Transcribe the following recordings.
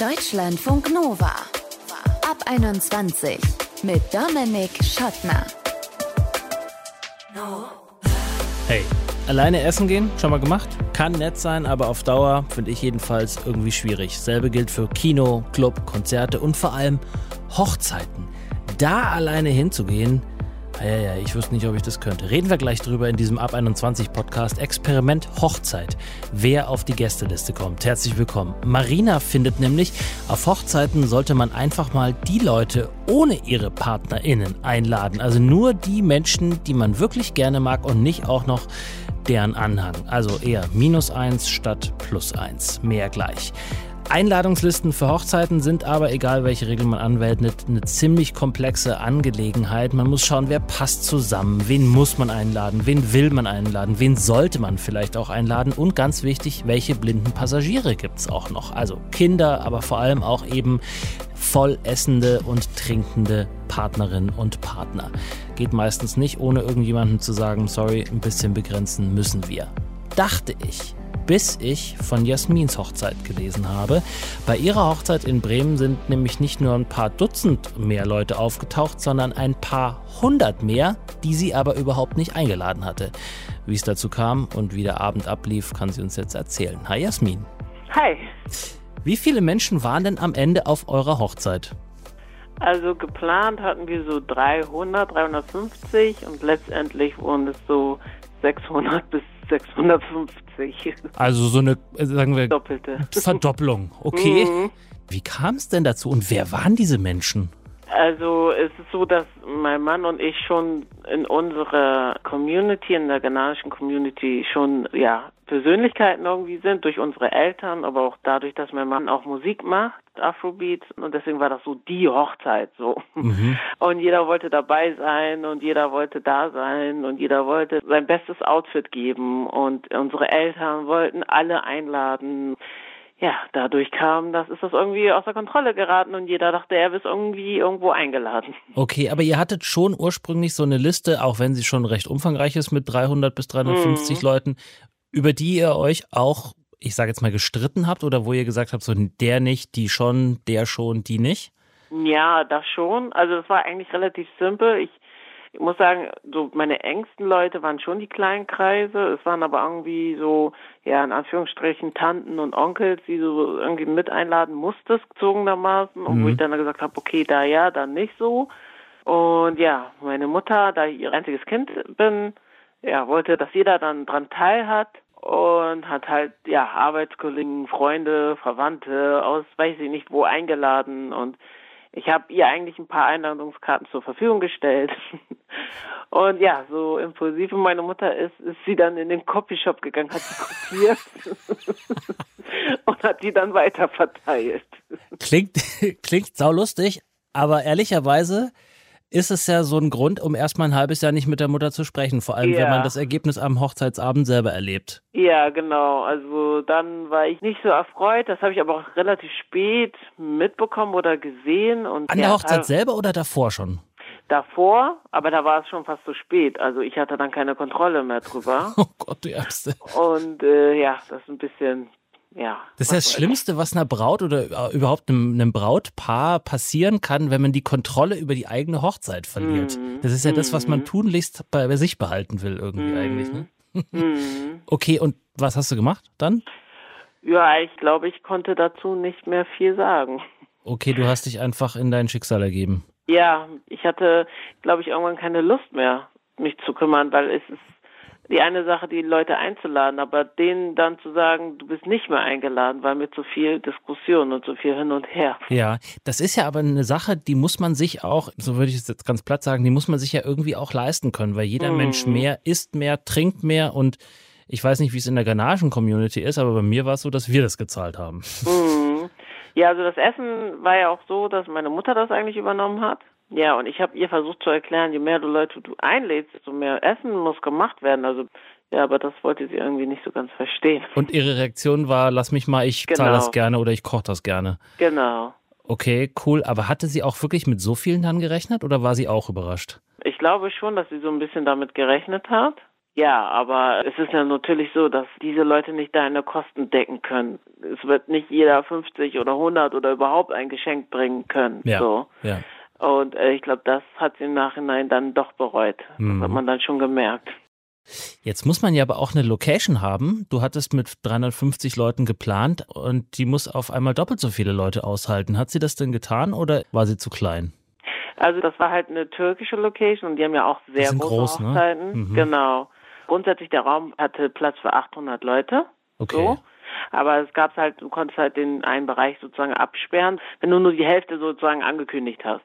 Deutschlandfunk Nova. Ab 21 mit Dominik Schottner. Hey, alleine essen gehen? Schon mal gemacht? Kann nett sein, aber auf Dauer finde ich jedenfalls irgendwie schwierig. Selbe gilt für Kino, Club, Konzerte und vor allem Hochzeiten. Da alleine hinzugehen, ja, ja, ich wüsste nicht, ob ich das könnte. Reden wir gleich drüber in diesem Ab 21 Podcast Experiment Hochzeit. Wer auf die Gästeliste kommt. Herzlich willkommen. Marina findet nämlich, auf Hochzeiten sollte man einfach mal die Leute ohne ihre PartnerInnen einladen. Also nur die Menschen, die man wirklich gerne mag und nicht auch noch deren Anhang. Also eher minus eins statt plus eins. Mehr gleich. Einladungslisten für Hochzeiten sind aber, egal welche Regel man anwendet, eine ziemlich komplexe Angelegenheit. Man muss schauen, wer passt zusammen, wen muss man einladen, wen will man einladen, wen sollte man vielleicht auch einladen und ganz wichtig, welche blinden Passagiere gibt es auch noch. Also Kinder, aber vor allem auch eben voll essende und trinkende Partnerinnen und Partner. Geht meistens nicht, ohne irgendjemandem zu sagen, sorry, ein bisschen begrenzen müssen wir. Dachte ich bis ich von Jasmins Hochzeit gelesen habe. Bei ihrer Hochzeit in Bremen sind nämlich nicht nur ein paar Dutzend mehr Leute aufgetaucht, sondern ein paar hundert mehr, die sie aber überhaupt nicht eingeladen hatte. Wie es dazu kam und wie der Abend ablief, kann sie uns jetzt erzählen. Hi Jasmin. Hi. Wie viele Menschen waren denn am Ende auf eurer Hochzeit? Also geplant hatten wir so 300, 350 und letztendlich wurden es so 600 bis 650. Also so eine, äh, sagen wir, Doppelte. Verdoppelung. Okay. Mhm. Wie kam es denn dazu und wer waren diese Menschen? Also es ist so, dass mein Mann und ich schon in unserer Community, in der ghanaischen Community schon ja Persönlichkeiten irgendwie sind, durch unsere Eltern, aber auch dadurch, dass mein Mann auch Musik macht, Afrobeats und deswegen war das so die Hochzeit so. Mhm. Und jeder wollte dabei sein und jeder wollte da sein und jeder wollte sein bestes Outfit geben und unsere Eltern wollten alle einladen ja, dadurch kam, das ist das irgendwie außer Kontrolle geraten und jeder dachte, er ist irgendwie irgendwo eingeladen. Okay, aber ihr hattet schon ursprünglich so eine Liste, auch wenn sie schon recht umfangreich ist mit 300 bis 350 Mhm. Leuten, über die ihr euch auch, ich sage jetzt mal, gestritten habt oder wo ihr gesagt habt, so der nicht, die schon, der schon, die nicht? Ja, das schon. Also es war eigentlich relativ simpel. Ich, ich muss sagen, so meine engsten Leute waren schon die kleinen Kreise. Es waren aber irgendwie so, ja, in Anführungsstrichen Tanten und Onkels, die du so irgendwie mit einladen musstest, gezogenermaßen. Und wo Mhm. ich dann gesagt habe, okay, da ja, dann nicht so. Und ja, meine Mutter, da ich ihr einziges Kind bin, ja, wollte, dass jeder dann dran teilhat und hat halt, ja, Arbeitskollegen, Freunde, Verwandte aus weiß ich nicht wo eingeladen und ich habe ihr eigentlich ein paar Einladungskarten zur Verfügung gestellt. Und ja, so impulsiv wie meine Mutter ist, ist sie dann in den Copyshop gegangen, hat sie kopiert und hat die dann weiter verteilt. Klingt, klingt saulustig, aber ehrlicherweise ist es ja so ein Grund, um erstmal ein halbes Jahr nicht mit der Mutter zu sprechen, vor allem wenn Ja. man das Ergebnis am Hochzeitsabend selber erlebt. Ja, genau. Also dann war ich nicht so erfreut. Das habe ich aber auch relativ spät mitbekommen oder gesehen. Und An der Hochzeit also selber oder davor schon? davor, aber da war es schon fast zu spät. Also ich hatte dann keine Kontrolle mehr drüber. Oh Gott, du Ärmste. Und äh, ja, das ist ein bisschen, ja. Das ist ja das Schlimmste, was einer Braut oder äh, überhaupt einem, einem Brautpaar passieren kann, wenn man die Kontrolle über die eigene Hochzeit verliert. Mhm. Das ist ja das, was man Mhm. tunlichst bei, bei sich behalten will, irgendwie Mhm. eigentlich. Ne? Mhm. Okay, und was hast du gemacht dann? Ja, ich glaube, ich konnte dazu nicht mehr viel sagen. Okay, du hast dich einfach in dein Schicksal ergeben. Ja, ich hatte, glaube ich, irgendwann keine Lust mehr, mich zu kümmern, weil es ist die eine Sache, die Leute einzuladen, aber denen dann zu sagen, du bist nicht mehr eingeladen, weil mir zu viel Diskussion und zu viel hin und her. Ja, das ist ja aber eine Sache, die muss man sich auch, so würde ich es jetzt ganz platt sagen, die muss man sich ja irgendwie auch leisten können, weil jeder Mhm. Mensch mehr isst mehr, trinkt mehr und ich weiß nicht, wie es in der ghanaischen Community ist, aber bei mir war es so, dass wir das gezahlt haben. Mhm. Ja, also das Essen war ja auch so, dass meine Mutter das eigentlich übernommen hat. Ja, und ich habe ihr versucht zu erklären, je mehr du Leute du einlädst, desto mehr Essen muss gemacht werden. Also ja, aber das wollte sie irgendwie nicht so ganz verstehen. Und ihre Reaktion war, lass mich mal, ich zahle Genau. das gerne oder ich koche das gerne. Genau. Okay, cool. Aber hatte sie auch wirklich mit so vielen dann gerechnet oder war sie auch überrascht? Ich glaube schon, dass sie so ein bisschen damit gerechnet hat. Ja, aber es ist ja natürlich so, dass diese Leute nicht deine Kosten decken können. Es wird nicht jeder 50 oder 100 oder überhaupt ein Geschenk bringen können. Ja. So. ja. Und äh, ich glaube, das hat sie im Nachhinein dann doch bereut. Mhm. Das hat man dann schon gemerkt. Jetzt muss man ja aber auch eine Location haben. Du hattest mit 350 Leuten geplant und die muss auf einmal doppelt so viele Leute aushalten. Hat sie das denn getan oder war sie zu klein? Also das war halt eine türkische Location und die haben ja auch sehr große groß, ne? Hochzeiten. Mhm. Genau. Grundsätzlich der Raum hatte Platz für 800 Leute. Okay. So. Aber es gab halt, du konntest halt den einen Bereich sozusagen absperren, wenn du nur die Hälfte sozusagen angekündigt hast.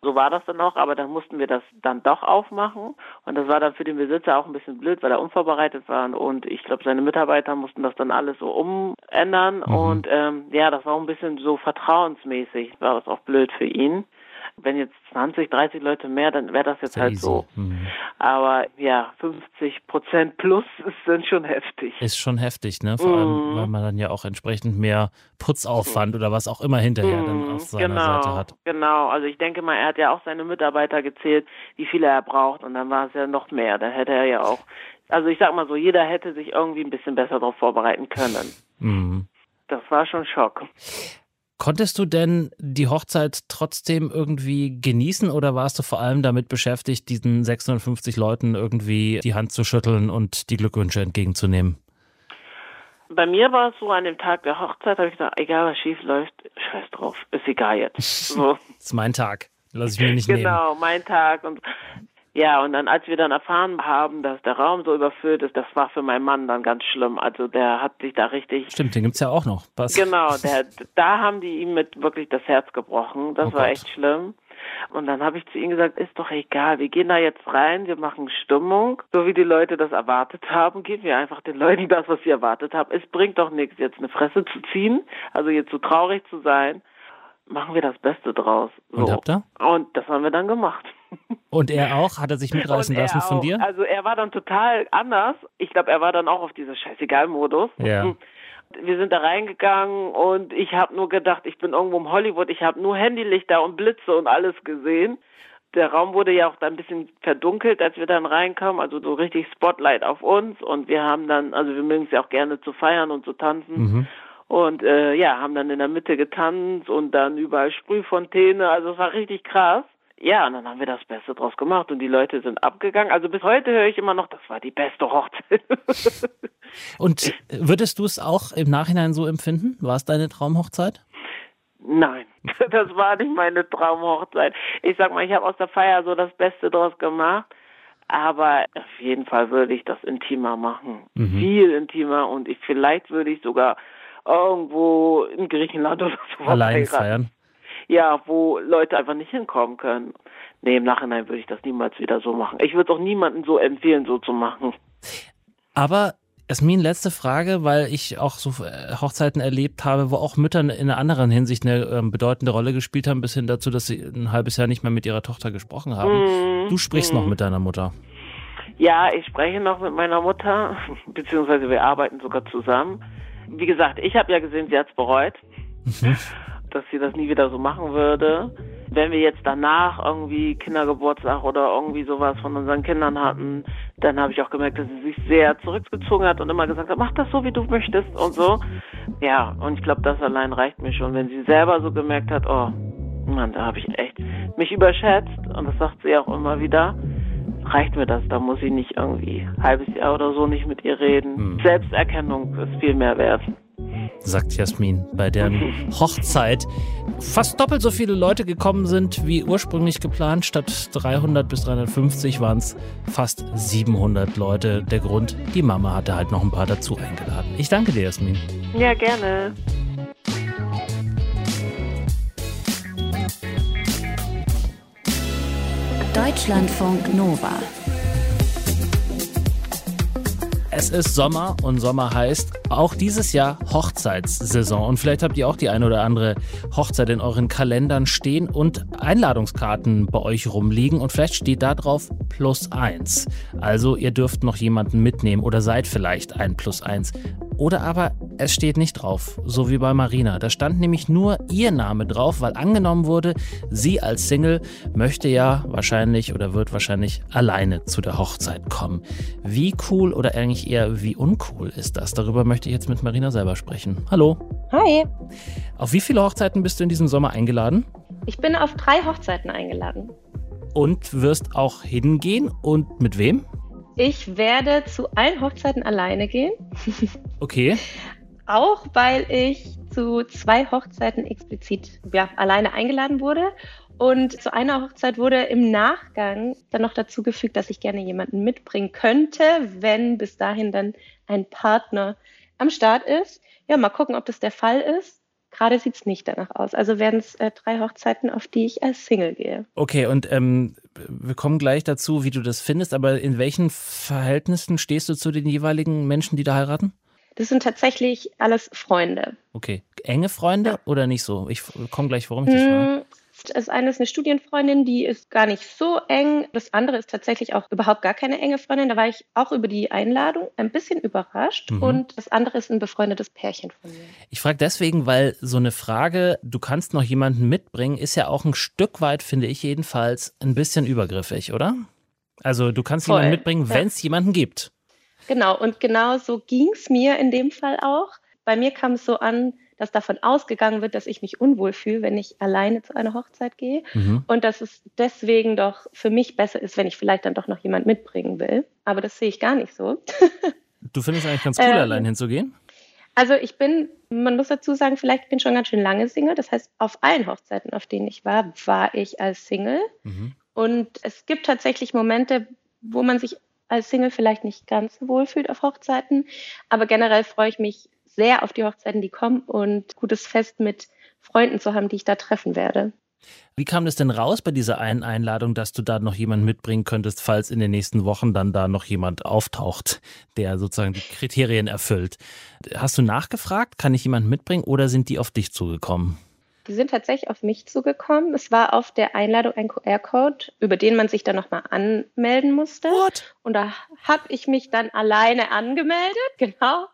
So war das dann auch, aber dann mussten wir das dann doch aufmachen. Und das war dann für den Besitzer auch ein bisschen blöd, weil er unvorbereitet war. Und ich glaube, seine Mitarbeiter mussten das dann alles so umändern. Mhm. Und ähm, ja, das war auch ein bisschen so vertrauensmäßig, war das auch blöd für ihn. Wenn jetzt 20, 30 Leute mehr, dann wäre das jetzt Sehr halt easy. so. Mhm. Aber ja, 50 Prozent plus ist dann schon heftig. Ist schon heftig, ne? Vor allem, Mhm. weil man dann ja auch entsprechend mehr Putzaufwand oder was auch immer hinterher dann Mhm, auf seiner genau, Seite hat. Genau, also ich denke mal, er hat ja auch seine Mitarbeiter gezählt, wie viele er braucht und dann war es ja noch mehr. Dann hätte er ja auch, also ich sag mal so, jeder hätte sich irgendwie ein bisschen besser darauf vorbereiten können. Mhm. Das war schon Schock. Konntest du denn die Hochzeit trotzdem irgendwie genießen oder warst du vor allem damit beschäftigt, diesen 650 Leuten irgendwie die Hand zu schütteln und die Glückwünsche entgegenzunehmen? Bei mir war es so, an dem Tag der Hochzeit habe ich gesagt, egal was schief läuft, scheiß drauf, ist egal jetzt. So. Das ist mein Tag. Lass ich mir nicht nehmen. Genau, mein Tag. Und ja, und dann, als wir dann erfahren haben, dass der Raum so überfüllt ist, das war für meinen Mann dann ganz schlimm. Also der hat sich da richtig. Stimmt, den gibt's ja auch noch. Was? Genau, der, da haben die ihm mit wirklich das Herz gebrochen. Das Oh war Gott. echt schlimm. Und dann habe ich zu ihm gesagt, ist doch egal, wir gehen da jetzt rein, wir machen Stimmung, so wie die Leute das erwartet haben, geben wir einfach den Leuten das, was sie erwartet haben. Es bringt doch nichts, jetzt eine Fresse zu ziehen, also jetzt so traurig zu sein. Machen wir das Beste draus. So. Und habt ihr? Und das haben wir dann gemacht. Und er auch? Hat er sich mitreißen lassen von auch. dir? Also er war dann total anders. Ich glaube, er war dann auch auf dieser Scheißegal-Modus. Ja. Wir sind da reingegangen und ich habe nur gedacht, ich bin irgendwo im Hollywood. Ich habe nur Handylichter und Blitze und alles gesehen. Der Raum wurde ja auch dann ein bisschen verdunkelt, als wir dann reinkamen. Also so richtig Spotlight auf uns. Und wir haben dann, also wir mögen es ja auch gerne zu feiern und zu tanzen. Mhm. Und äh, ja, haben dann in der Mitte getanzt und dann überall Sprühfontäne. Also es war richtig krass. Ja, und dann haben wir das Beste draus gemacht und die Leute sind abgegangen. Also bis heute höre ich immer noch, das war die beste Hochzeit. Und würdest du es auch im Nachhinein so empfinden? War es deine Traumhochzeit? Nein, das war nicht meine Traumhochzeit. Ich sag mal, ich habe aus der Feier so das Beste draus gemacht. Aber auf jeden Fall würde ich das intimer machen. Mhm. Viel intimer und ich, vielleicht würde ich sogar irgendwo in Griechenland oder so Allein feiern? Ja, wo Leute einfach nicht hinkommen können. Nee, im Nachhinein würde ich das niemals wieder so machen. Ich würde auch niemandem so empfehlen, so zu machen. Aber Jasmin, letzte Frage, weil ich auch so äh, Hochzeiten erlebt habe, wo auch Mütter in einer anderen Hinsicht eine ähm, bedeutende Rolle gespielt haben, bis hin dazu, dass sie ein halbes Jahr nicht mehr mit ihrer Tochter gesprochen haben. Du sprichst noch mit deiner Mutter. Ja, ich spreche noch mit meiner Mutter, beziehungsweise wir arbeiten sogar zusammen. Wie gesagt, ich habe ja gesehen, sie hat's bereut, dass sie das nie wieder so machen würde. Wenn wir jetzt danach irgendwie Kindergeburtstag oder irgendwie sowas von unseren Kindern hatten, dann habe ich auch gemerkt, dass sie sich sehr zurückgezogen hat und immer gesagt hat, mach das so, wie du möchtest und so. Ja, und ich glaube, das allein reicht mir schon, wenn sie selber so gemerkt hat, oh, Mann, da habe ich echt mich überschätzt und das sagt sie auch immer wieder. Reicht mir das, da muss ich nicht irgendwie ein halbes Jahr oder so nicht mit ihr reden. Hm. Selbsterkennung ist viel mehr wert. Sagt Jasmin, bei deren Hochzeit fast doppelt so viele Leute gekommen sind wie ursprünglich geplant. Statt 300 bis 350 waren es fast 700 Leute. Der Grund, die Mama hatte halt noch ein paar dazu eingeladen. Ich danke dir, Jasmin. Ja, gerne. Deutschlandfunk Nova. Es ist Sommer und Sommer heißt auch dieses Jahr Hochzeitssaison. Und vielleicht habt ihr auch die eine oder andere Hochzeit in euren Kalendern stehen und Einladungskarten bei euch rumliegen. Und vielleicht steht da drauf plus eins. Also ihr dürft noch jemanden mitnehmen oder seid vielleicht ein plus eins. Oder aber es steht nicht drauf, so wie bei Marina. Da stand nämlich nur ihr Name drauf, weil angenommen wurde, sie als Single möchte ja wahrscheinlich oder wird wahrscheinlich alleine zu der Hochzeit kommen. Wie cool oder eigentlich eher wie uncool ist das? Darüber möchte ich jetzt mit Marina selber sprechen. Hallo. Hi. Auf wie viele Hochzeiten bist du in diesem Sommer eingeladen? Ich bin auf drei Hochzeiten eingeladen. Und wirst auch hingehen und mit wem? Ich werde zu allen Hochzeiten alleine gehen. Okay. Auch weil ich zu zwei Hochzeiten explizit ja, alleine eingeladen wurde. Und zu einer Hochzeit wurde im Nachgang dann noch dazu gefügt, dass ich gerne jemanden mitbringen könnte, wenn bis dahin dann ein Partner am Start ist. Ja, mal gucken, ob das der Fall ist. Gerade sieht es nicht danach aus. Also werden es äh, drei Hochzeiten, auf die ich als Single gehe. Okay, und ähm, wir kommen gleich dazu, wie du das findest, aber in welchen Verhältnissen stehst du zu den jeweiligen Menschen, die da heiraten? Das sind tatsächlich alles Freunde. Okay. Enge Freunde ja. oder nicht so? Ich komme gleich, warum ich dich frage. Das eine ist eine Studienfreundin, die ist gar nicht so eng. Das andere ist tatsächlich auch überhaupt gar keine enge Freundin. Da war ich auch über die Einladung ein bisschen überrascht. Mhm. Und das andere ist ein befreundetes Pärchen von mir. Ich frage deswegen, weil so eine Frage, du kannst noch jemanden mitbringen, ist ja auch ein Stück weit, finde ich jedenfalls, ein bisschen übergriffig, oder? Also du kannst Voll. jemanden mitbringen, wenn es ja. jemanden gibt. Genau, und genau so ging es mir in dem Fall auch. Bei mir kam es so an, dass davon ausgegangen wird, dass ich mich unwohl fühle, wenn ich alleine zu einer Hochzeit gehe mhm. und dass es deswegen doch für mich besser ist, wenn ich vielleicht dann doch noch jemand mitbringen will. Aber das sehe ich gar nicht so. du findest eigentlich ganz cool, ähm, allein hinzugehen? Also ich bin, man muss dazu sagen, vielleicht bin ich schon ganz schön lange Single. Das heißt, auf allen Hochzeiten, auf denen ich war, war ich als Single. Mhm. Und es gibt tatsächlich Momente, wo man sich als Single vielleicht nicht ganz so wohl fühlt auf Hochzeiten. Aber generell freue ich mich sehr auf die Hochzeiten, die kommen und gutes Fest mit Freunden zu haben, die ich da treffen werde. Wie kam das denn raus bei dieser einen Einladung, dass du da noch jemanden mitbringen könntest, falls in den nächsten Wochen dann da noch jemand auftaucht, der sozusagen die Kriterien erfüllt? Hast du nachgefragt, kann ich jemanden mitbringen oder sind die auf dich zugekommen? Die sind tatsächlich auf mich zugekommen. Es war auf der Einladung ein QR-Code, über den man sich dann nochmal anmelden musste. What? Und da habe ich mich dann alleine angemeldet, genau.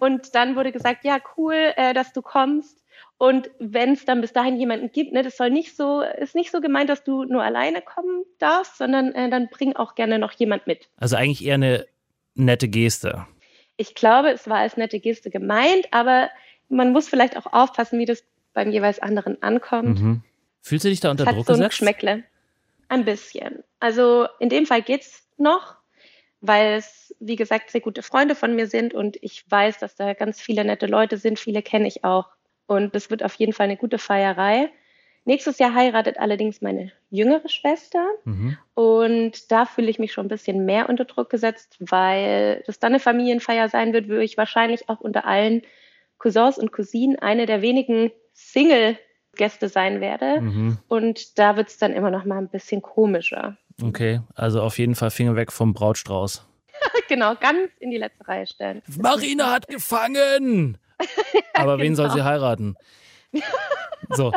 Und dann wurde gesagt, ja, cool, äh, dass du kommst. Und wenn es dann bis dahin jemanden gibt, ne, das soll nicht so, ist nicht so gemeint, dass du nur alleine kommen darfst, sondern äh, dann bring auch gerne noch jemand mit. Also eigentlich eher eine nette Geste. Ich glaube, es war als nette Geste gemeint, aber man muss vielleicht auch aufpassen, wie das beim jeweils anderen ankommt. Mhm. Fühlst du dich da unter Druck so gesetzt? Schmeckle. Ein bisschen. Also in dem Fall geht's noch, weil es, wie gesagt, sehr gute Freunde von mir sind und ich weiß, dass da ganz viele nette Leute sind. Viele kenne ich auch. Und es wird auf jeden Fall eine gute Feierei. Nächstes Jahr heiratet allerdings meine jüngere Schwester. Mhm. Und da fühle ich mich schon ein bisschen mehr unter Druck gesetzt, weil das dann eine Familienfeier sein wird, wo ich wahrscheinlich auch unter allen Cousins und Cousinen eine der wenigen Single-Gäste sein werde. Mhm. Und da wird es dann immer noch mal ein bisschen komischer. Okay, also auf jeden Fall Finger weg vom Brautstrauß. genau, ganz in die letzte Reihe stellen. Marina hat gefangen! Aber wen genau. soll sie heiraten? So.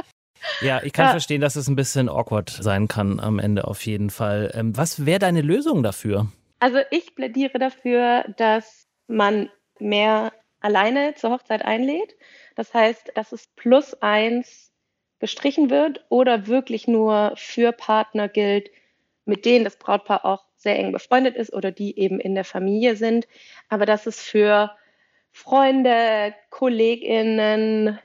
Ja, ich kann ja. verstehen, dass es ein bisschen awkward sein kann am Ende auf jeden Fall. Ähm, was wäre deine Lösung dafür? Also ich plädiere dafür, dass man mehr alleine zur Hochzeit einlädt. Das heißt, dass es plus eins gestrichen wird oder wirklich nur für Partner gilt, mit denen das Brautpaar auch sehr eng befreundet ist oder die eben in der Familie sind. Aber dass es für Freunde, Kolleginnen,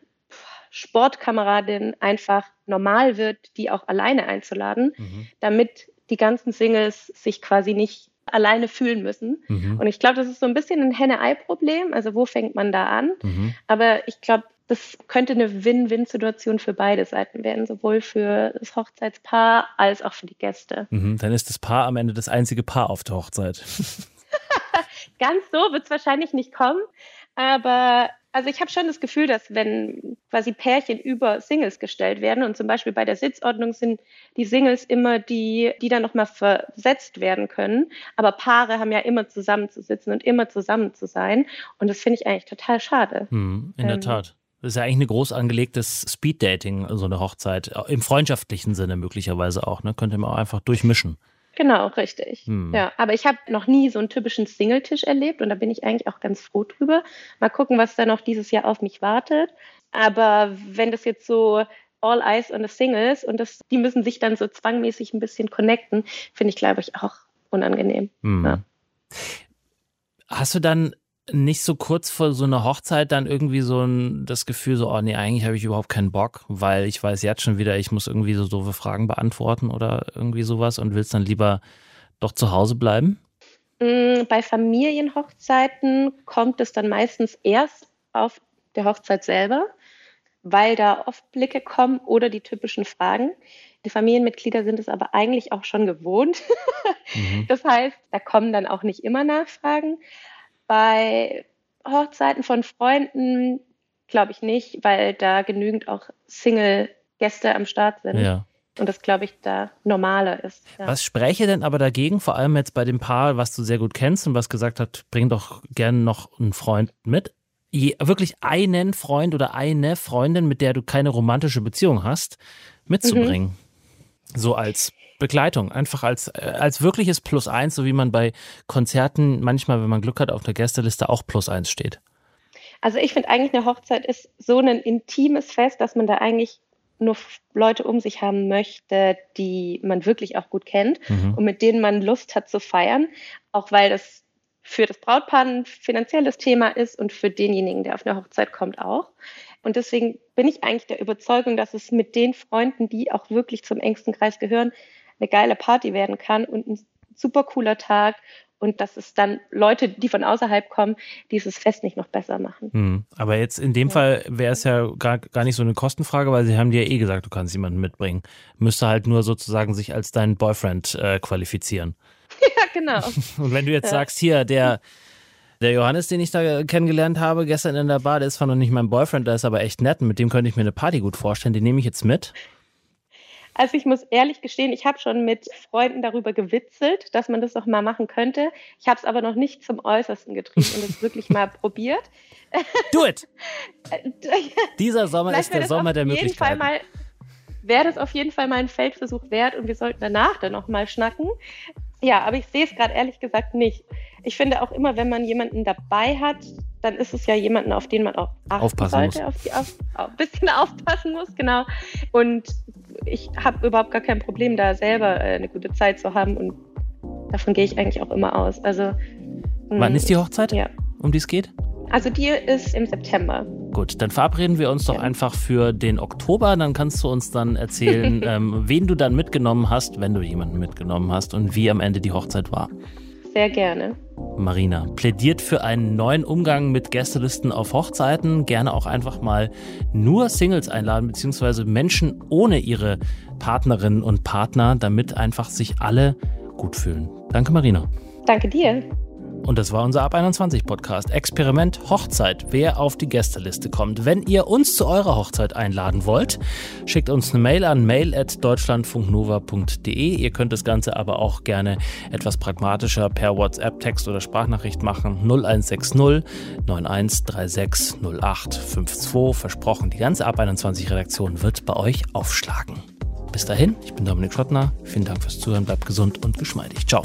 Sportkameradinnen einfach normal wird, die auch alleine einzuladen, mhm. damit die ganzen Singles sich quasi nicht alleine fühlen müssen. Mhm. Und ich glaube, das ist so ein bisschen ein Henne-Ei-Problem. Also wo fängt man da an? Mhm. Aber ich glaube, das könnte eine Win-Win-Situation für beide Seiten werden, sowohl für das Hochzeitspaar als auch für die Gäste. Mhm. Dann ist das Paar am Ende das einzige Paar auf der Hochzeit. Ganz so wird es wahrscheinlich nicht kommen. Aber also ich habe schon das Gefühl, dass wenn quasi Pärchen über Singles gestellt werden und zum Beispiel bei der Sitzordnung sind die Singles immer die, die dann nochmal versetzt werden können. Aber Paare haben ja immer zusammen zu sitzen und immer zusammen zu sein. Und das finde ich eigentlich total schade. Mhm, in der ähm, Tat. Das ist ja eigentlich ein groß angelegtes Speeddating, so eine Hochzeit. Im freundschaftlichen Sinne möglicherweise auch, ne? Könnte man auch einfach durchmischen. Genau, richtig. Hm. Ja, aber ich habe noch nie so einen typischen Singletisch erlebt und da bin ich eigentlich auch ganz froh drüber. Mal gucken, was da noch dieses Jahr auf mich wartet. Aber wenn das jetzt so all eyes on the singles und das, die müssen sich dann so zwangmäßig ein bisschen connecten, finde ich, glaube ich, auch unangenehm. Hm. Ja. Hast du dann nicht so kurz vor so einer Hochzeit dann irgendwie so ein, das Gefühl so, oh nee, eigentlich habe ich überhaupt keinen Bock, weil ich weiß jetzt schon wieder, ich muss irgendwie so doofe Fragen beantworten oder irgendwie sowas und willst dann lieber doch zu Hause bleiben? Mm, bei Familienhochzeiten kommt es dann meistens erst auf der Hochzeit selber, weil da oft Blicke kommen oder die typischen Fragen. Die Familienmitglieder sind es aber eigentlich auch schon gewohnt. Mhm. Das heißt, da kommen dann auch nicht immer Nachfragen. Bei Hochzeiten von Freunden glaube ich nicht, weil da genügend auch Single-Gäste am Start sind. Ja. Und das, glaube ich, da normaler ist. Ja. Was spräche denn aber dagegen, vor allem jetzt bei dem Paar, was du sehr gut kennst und was gesagt hat, bring doch gerne noch einen Freund mit? Je, wirklich einen Freund oder eine Freundin, mit der du keine romantische Beziehung hast, mitzubringen. Mhm. So als Begleitung, einfach als, äh, als wirkliches Plus eins, so wie man bei Konzerten manchmal, wenn man Glück hat, auf der Gästeliste auch Plus eins steht. Also ich finde eigentlich, eine Hochzeit ist so ein intimes Fest, dass man da eigentlich nur Leute um sich haben möchte, die man wirklich auch gut kennt mhm. und mit denen man Lust hat zu feiern, auch weil das für das Brautpaar ein finanzielles Thema ist und für denjenigen, der auf eine Hochzeit kommt, auch. Und deswegen bin ich eigentlich der Überzeugung, dass es mit den Freunden, die auch wirklich zum engsten Kreis gehören, eine geile Party werden kann und ein super cooler Tag und dass es dann Leute, die von außerhalb kommen, dieses Fest nicht noch besser machen. Hm. Aber jetzt in dem ja. Fall wäre es ja gar, gar nicht so eine Kostenfrage, weil sie haben dir ja eh gesagt, du kannst jemanden mitbringen. Müsste halt nur sozusagen sich als dein Boyfriend äh, qualifizieren. Ja, genau. Und wenn du jetzt ja. sagst, hier, der, der Johannes, den ich da kennengelernt habe, gestern in der Bar, der ist zwar noch nicht mein Boyfriend, der ist aber echt nett und mit dem könnte ich mir eine Party gut vorstellen, den nehme ich jetzt mit. Also ich muss ehrlich gestehen, ich habe schon mit Freunden darüber gewitzelt, dass man das doch mal machen könnte. Ich habe es aber noch nicht zum Äußersten getrieben und es wirklich mal probiert. Do it! Dieser Sommer ist der Sommer der Möglichkeiten. Wäre das auf jeden Fall mal ein Feldversuch wert und wir sollten danach dann noch mal schnacken. Ja, aber ich sehe es gerade ehrlich gesagt nicht. Ich finde auch immer, wenn man jemanden dabei hat, dann ist es ja jemanden, auf den man auch aufpassen sollte, muss. auf die auf, auf, ein bisschen aufpassen muss, genau. Und ich habe überhaupt gar kein Problem, da selber äh, eine gute Zeit zu haben und davon gehe ich eigentlich auch immer aus. Also wann mm, ist die Hochzeit? Ja. Um die es geht? Also die ist im September. Gut, dann verabreden wir uns doch ja. einfach für den Oktober. Dann kannst du uns dann erzählen, ähm, wen du dann mitgenommen hast, wenn du jemanden mitgenommen hast und wie am Ende die Hochzeit war. Sehr gerne. Marina plädiert für einen neuen Umgang mit Gästelisten auf Hochzeiten. Gerne auch einfach mal nur Singles einladen, beziehungsweise Menschen ohne ihre Partnerinnen und Partner, damit einfach sich alle gut fühlen. Danke, Marina. Danke dir. Und das war unser Ab 21 Podcast. Experiment Hochzeit. Wer auf die Gästeliste kommt. Wenn ihr uns zu eurer Hochzeit einladen wollt, schickt uns eine Mail an mail.deutschlandfunknova.de. Ihr könnt das Ganze aber auch gerne etwas pragmatischer per WhatsApp, Text oder Sprachnachricht machen. 0160 9136 0852. Versprochen, die ganze Ab 21 Redaktion wird bei euch aufschlagen. Bis dahin, ich bin Dominik Schottner. Vielen Dank fürs Zuhören. Bleibt gesund und geschmeidig. Ciao.